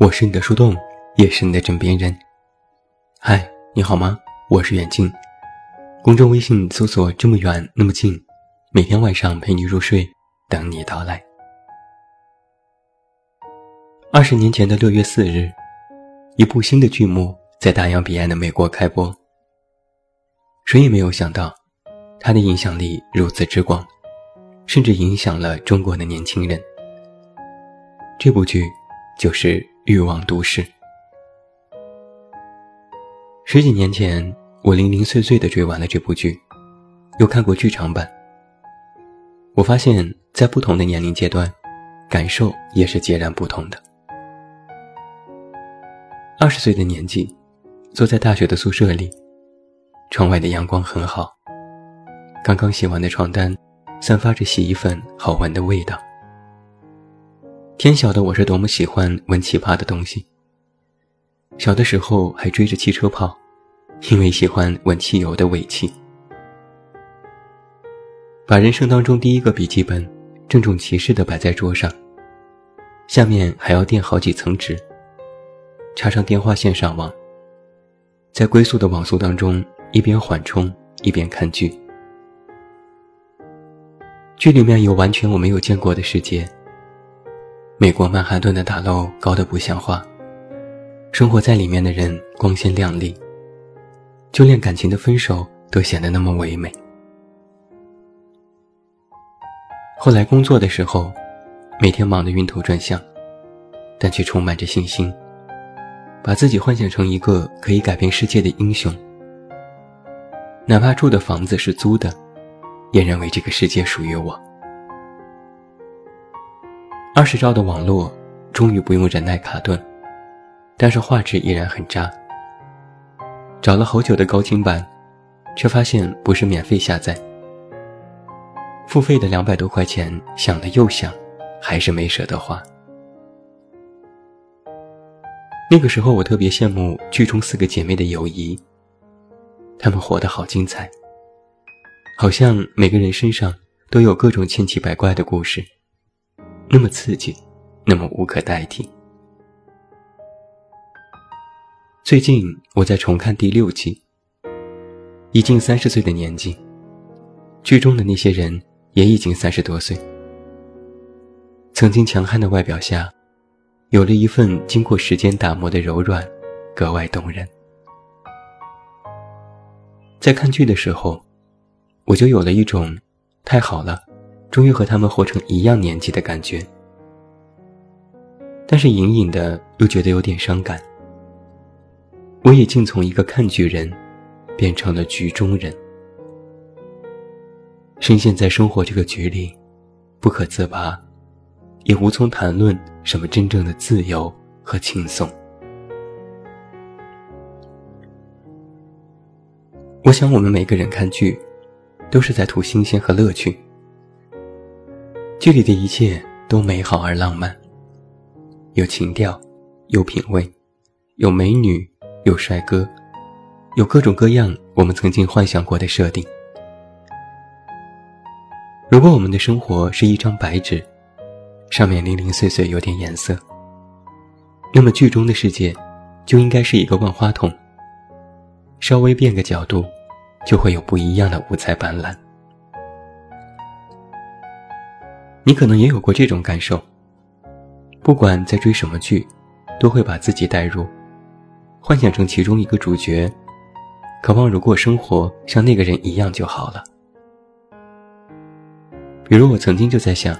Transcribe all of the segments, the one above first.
我是你的树洞，也是你的枕边人。嗨，你好吗？我是远近，公众微信搜索“这么远那么近”，每天晚上陪你入睡，等你到来。二十年前的六月四日，一部新的剧目在大洋彼岸的美国开播。谁也没有想到，它的影响力如此之广，甚至影响了中国的年轻人。这部剧就是。欲望都市。十几年前，我零零碎碎的追完了这部剧，又看过剧场版。我发现，在不同的年龄阶段，感受也是截然不同的。二十岁的年纪，坐在大学的宿舍里，窗外的阳光很好，刚刚洗完的床单，散发着洗衣粉好闻的味道。天晓得我是多么喜欢闻奇葩的东西。小的时候还追着汽车跑，因为喜欢闻汽油的尾气。把人生当中第一个笔记本郑重其事地摆在桌上，下面还要垫好几层纸，插上电话线上网，在龟速的网速当中一边缓冲一边看剧。剧里面有完全我没有见过的世界。美国曼哈顿的大楼高得不像话，生活在里面的人光鲜亮丽，就连感情的分手都显得那么唯美。后来工作的时候，每天忙得晕头转向，但却充满着信心，把自己幻想成一个可以改变世界的英雄。哪怕住的房子是租的，也认为这个世界属于我。二十兆的网络，终于不用忍耐卡顿，但是画质依然很渣。找了好久的高清版，却发现不是免费下载，付费的两百多块钱，想了又想，还是没舍得花。那个时候我特别羡慕剧中四个姐妹的友谊，她们活得好精彩，好像每个人身上都有各种千奇百怪的故事。那么刺激，那么无可代替。最近我在重看第六季，已近三十岁的年纪，剧中的那些人也已经三十多岁。曾经强悍的外表下，有了一份经过时间打磨的柔软，格外动人。在看剧的时候，我就有了一种太好了。终于和他们活成一样年纪的感觉，但是隐隐的又觉得有点伤感。我也竟从一个看剧人，变成了局中人，深陷在生活这个局里，不可自拔，也无从谈论什么真正的自由和轻松。我想，我们每个人看剧，都是在图新鲜和乐趣。剧里的一切都美好而浪漫，有情调，有品味，有美女，有帅哥，有各种各样我们曾经幻想过的设定。如果我们的生活是一张白纸，上面零零碎碎有点颜色，那么剧中的世界就应该是一个万花筒，稍微变个角度，就会有不一样的五彩斑斓。你可能也有过这种感受。不管在追什么剧，都会把自己带入，幻想成其中一个主角，渴望如果生活像那个人一样就好了。比如我曾经就在想，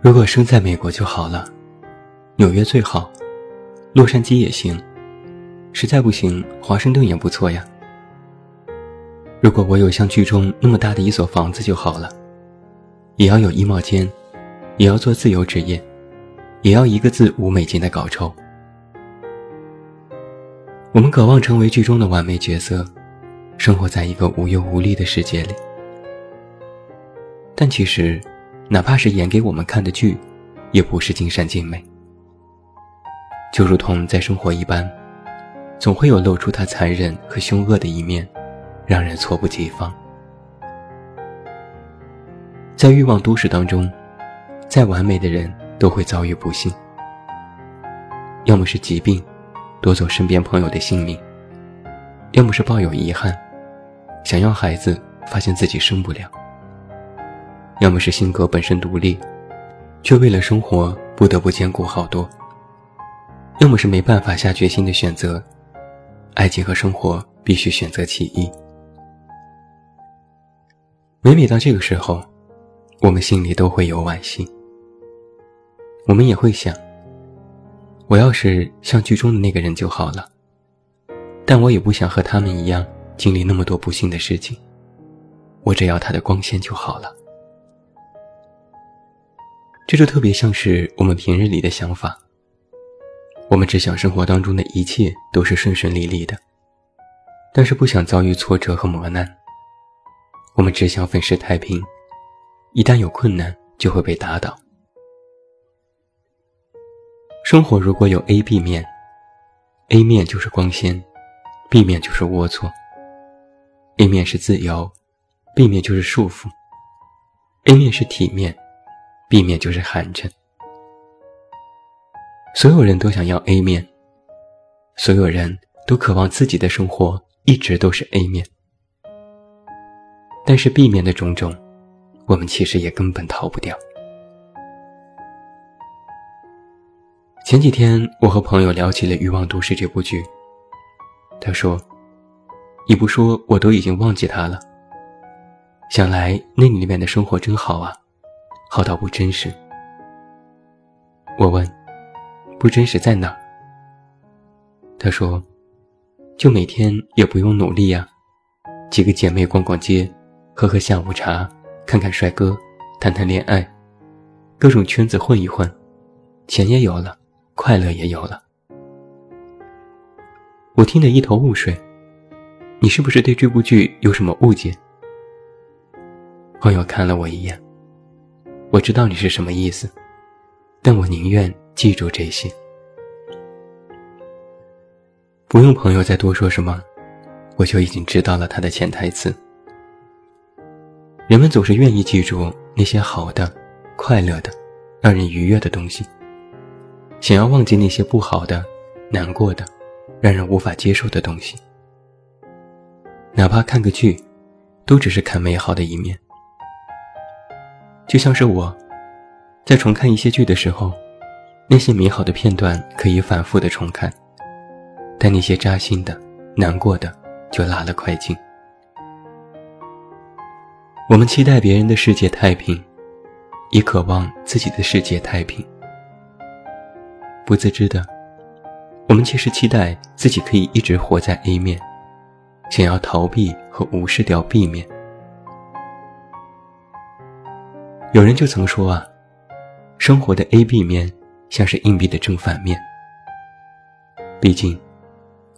如果生在美国就好了，纽约最好，洛杉矶也行，实在不行，华盛顿也不错呀。如果我有像剧中那么大的一所房子就好了。也要有衣帽间，也要做自由职业，也要一个字五美金的搞抽。我们渴望成为剧中的完美角色，生活在一个无忧无虑的世界里。但其实，哪怕是演给我们看的剧，也不是尽善尽美。就如同在生活一般，总会有露出它残忍和凶恶的一面，让人猝不及防。在欲望都市当中，再完美的人都会遭遇不幸。要么是疾病，夺走身边朋友的性命；要么是抱有遗憾，想要孩子，发现自己生不了；要么是性格本身独立，却为了生活不得不兼顾好多；要么是没办法下决心的选择，爱情和生活必须选择其一。每每到这个时候，我们心里都会有惋惜。我们也会想：我要是像剧中的那个人就好了。但我也不想和他们一样经历那么多不幸的事情。我只要他的光鲜就好了。这就特别像是我们平日里的想法。我们只想生活当中的一切都是顺顺利利的，但是不想遭遇挫折和磨难。我们只想粉饰太平，一旦有困难就会被打倒。生活如果有 A、B 面，A 面就是光鲜，B 面就是龌龊。A 面是自由，B 面就是束缚。A 面是体面，B 面就是寒碜。所有人都想要 A 面，所有人都渴望自己的生活一直都是 A 面。但是 B 面的种种，我们其实也根本逃不掉。前几天我和朋友聊起了《欲望都市》这部剧，他说：“你不说我都已经忘记它了。想来那里面的生活真好啊，好到不真实。”我问：“不真实在哪？”他说：“就每天也不用努力呀，几个姐妹逛逛街。”喝喝下午茶，看看帅哥，谈谈恋爱，各种圈子混一混，钱也有了，快乐也有了。我听得一头雾水，你是不是对这部剧有什么误解？朋友看了我一眼，我知道你是什么意思，但我宁愿记住这些。不用朋友再多说什么，我就已经知道了他的潜台词。人们总是愿意记住那些好的、快乐的、让人愉悦的东西，想要忘记那些不好的、难过的、让人无法接受的东西。哪怕看个剧，都只是看美好的一面。就像是我，在重看一些剧的时候，那些美好的片段可以反复的重看，但那些扎心的、难过的，就拉了快进。我们期待别人的世界太平，也渴望自己的世界太平。不自知的，我们其实期待自己可以一直活在 A 面，想要逃避和无视掉 B 面。有人就曾说啊，生活的 A、B 面像是硬币的正反面。毕竟，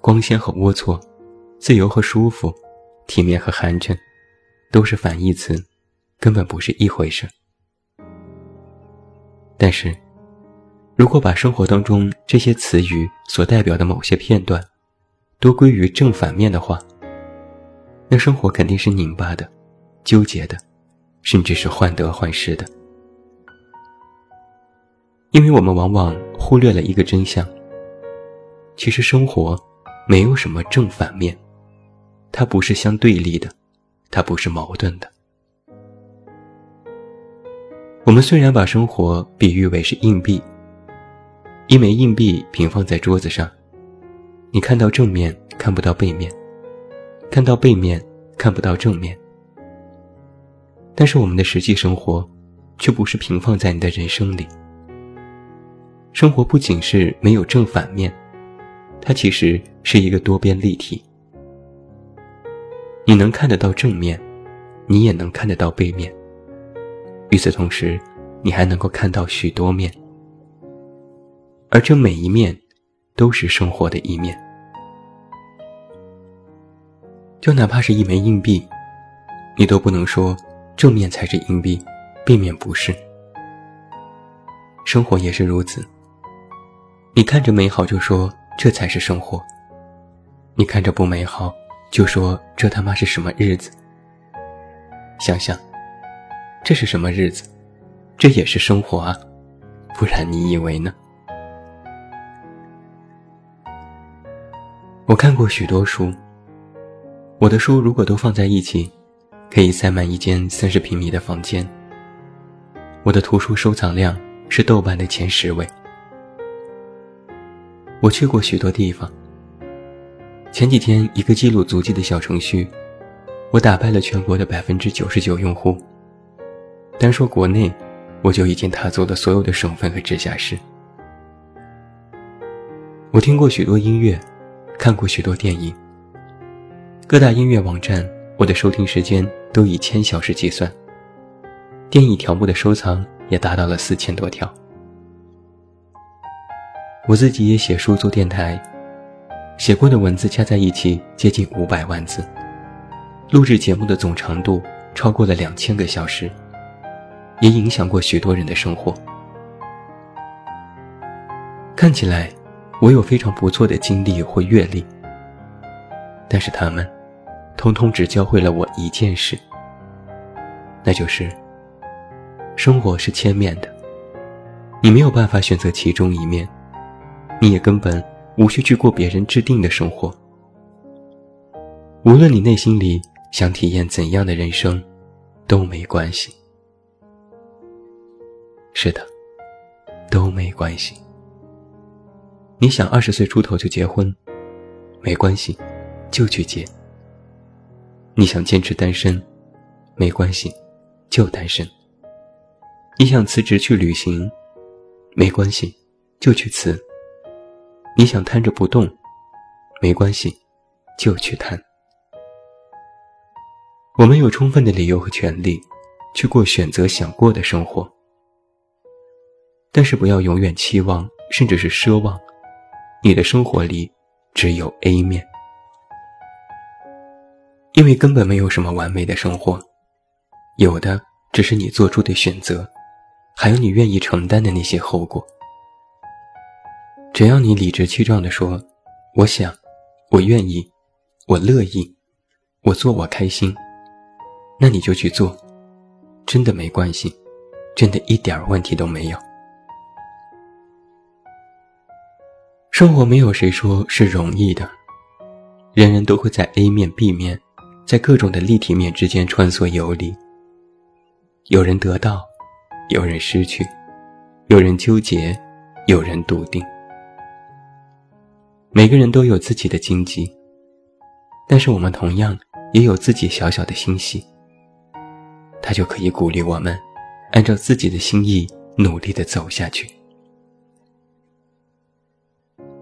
光鲜和龌龊，自由和舒服，体面和寒碜。都是反义词，根本不是一回事。但是，如果把生活当中这些词语所代表的某些片段，都归于正反面的话，那生活肯定是拧巴的、纠结的，甚至是患得患失的。因为我们往往忽略了一个真相：其实生活没有什么正反面，它不是相对立的。它不是矛盾的。我们虽然把生活比喻为是硬币，一枚硬币平放在桌子上，你看到正面看不到背面，看到背面看不到正面。但是我们的实际生活，却不是平放在你的人生里。生活不仅是没有正反面，它其实是一个多边立体。你能看得到正面，你也能看得到背面。与此同时，你还能够看到许多面，而这每一面都是生活的一面。就哪怕是一枚硬币，你都不能说正面才是硬币，背面不是。生活也是如此。你看着美好就说这才是生活，你看着不美好。就说这他妈是什么日子？想想，这是什么日子？这也是生活啊，不然你以为呢？我看过许多书，我的书如果都放在一起，可以塞满一间三十平米的房间。我的图书收藏量是豆瓣的前十位。我去过许多地方。前几天，一个记录足迹的小程序，我打败了全国的百分之九十九用户。单说国内，我就已经踏足了所有的省份和直辖市。我听过许多音乐，看过许多电影。各大音乐网站，我的收听时间都以千小时计算。电影条目的收藏也达到了四千多条。我自己也写书做电台。写过的文字加在一起接近五百万字，录制节目的总长度超过了两千个小时，也影响过许多人的生活。看起来我有非常不错的经历或阅历，但是他们，通通只教会了我一件事，那就是：生活是千面的，你没有办法选择其中一面，你也根本。无需去过别人制定的生活。无论你内心里想体验怎样的人生，都没关系。是的，都没关系。你想二十岁出头就结婚，没关系，就去结。你想坚持单身，没关系，就单身。你想辞职去旅行，没关系，就去辞。你想瘫着不动，没关系，就去瘫。我们有充分的理由和权利，去过选择想过的生活。但是不要永远期望，甚至是奢望，你的生活里只有 A 面，因为根本没有什么完美的生活，有的只是你做出的选择，还有你愿意承担的那些后果。只要你理直气壮地说：“我想，我愿意，我乐意，我做我开心。”那你就去做，真的没关系，真的一点问题都没有。生活没有谁说是容易的，人人都会在 A 面、B 面，在各种的立体面之间穿梭游离。有人得到，有人失去，有人纠结，有人笃定。每个人都有自己的荆棘，但是我们同样也有自己小小的欣喜。他就可以鼓励我们，按照自己的心意努力的走下去。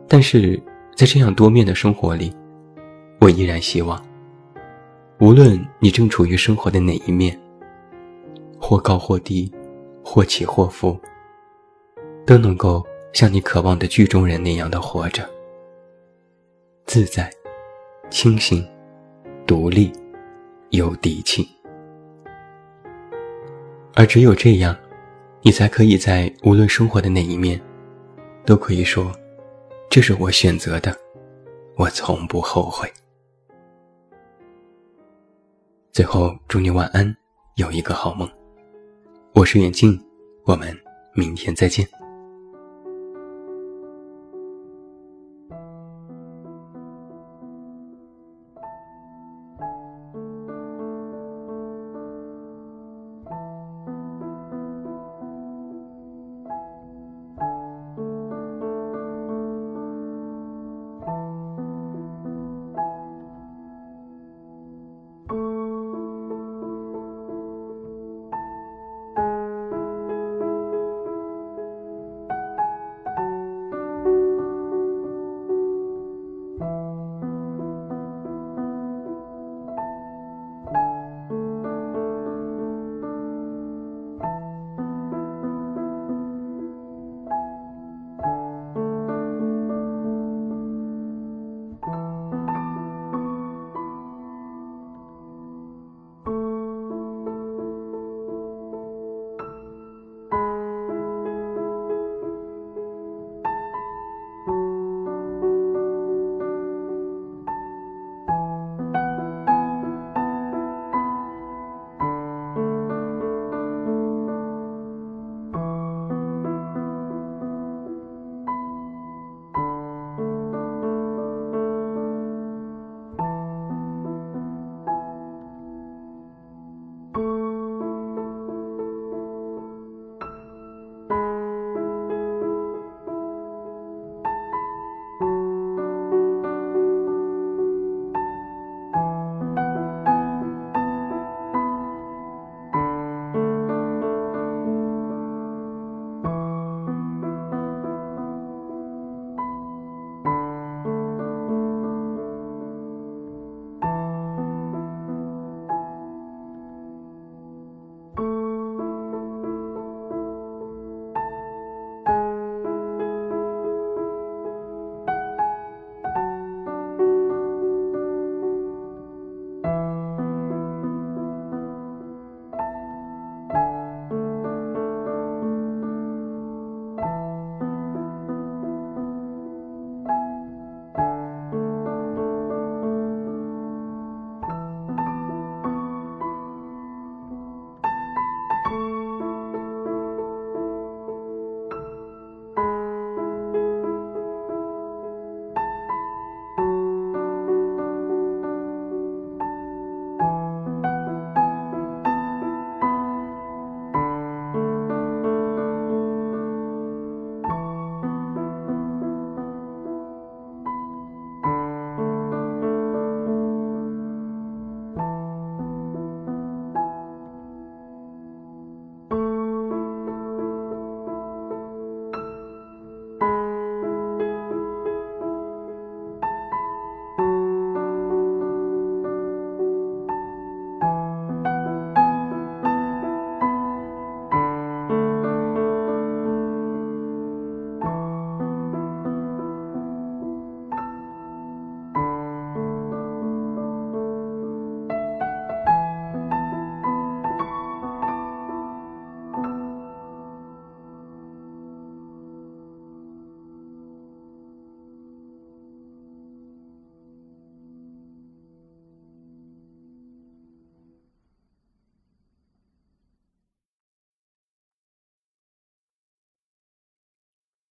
但是在这样多面的生活里，我依然希望，无论你正处于生活的哪一面，或高或低，或起或伏，都能够像你渴望的剧中人那样的活着。自在、清醒、独立、有底气，而只有这样，你才可以在无论生活的哪一面，都可以说：“这是我选择的，我从不后悔。”最后，祝你晚安，有一个好梦。我是远近，我们明天再见。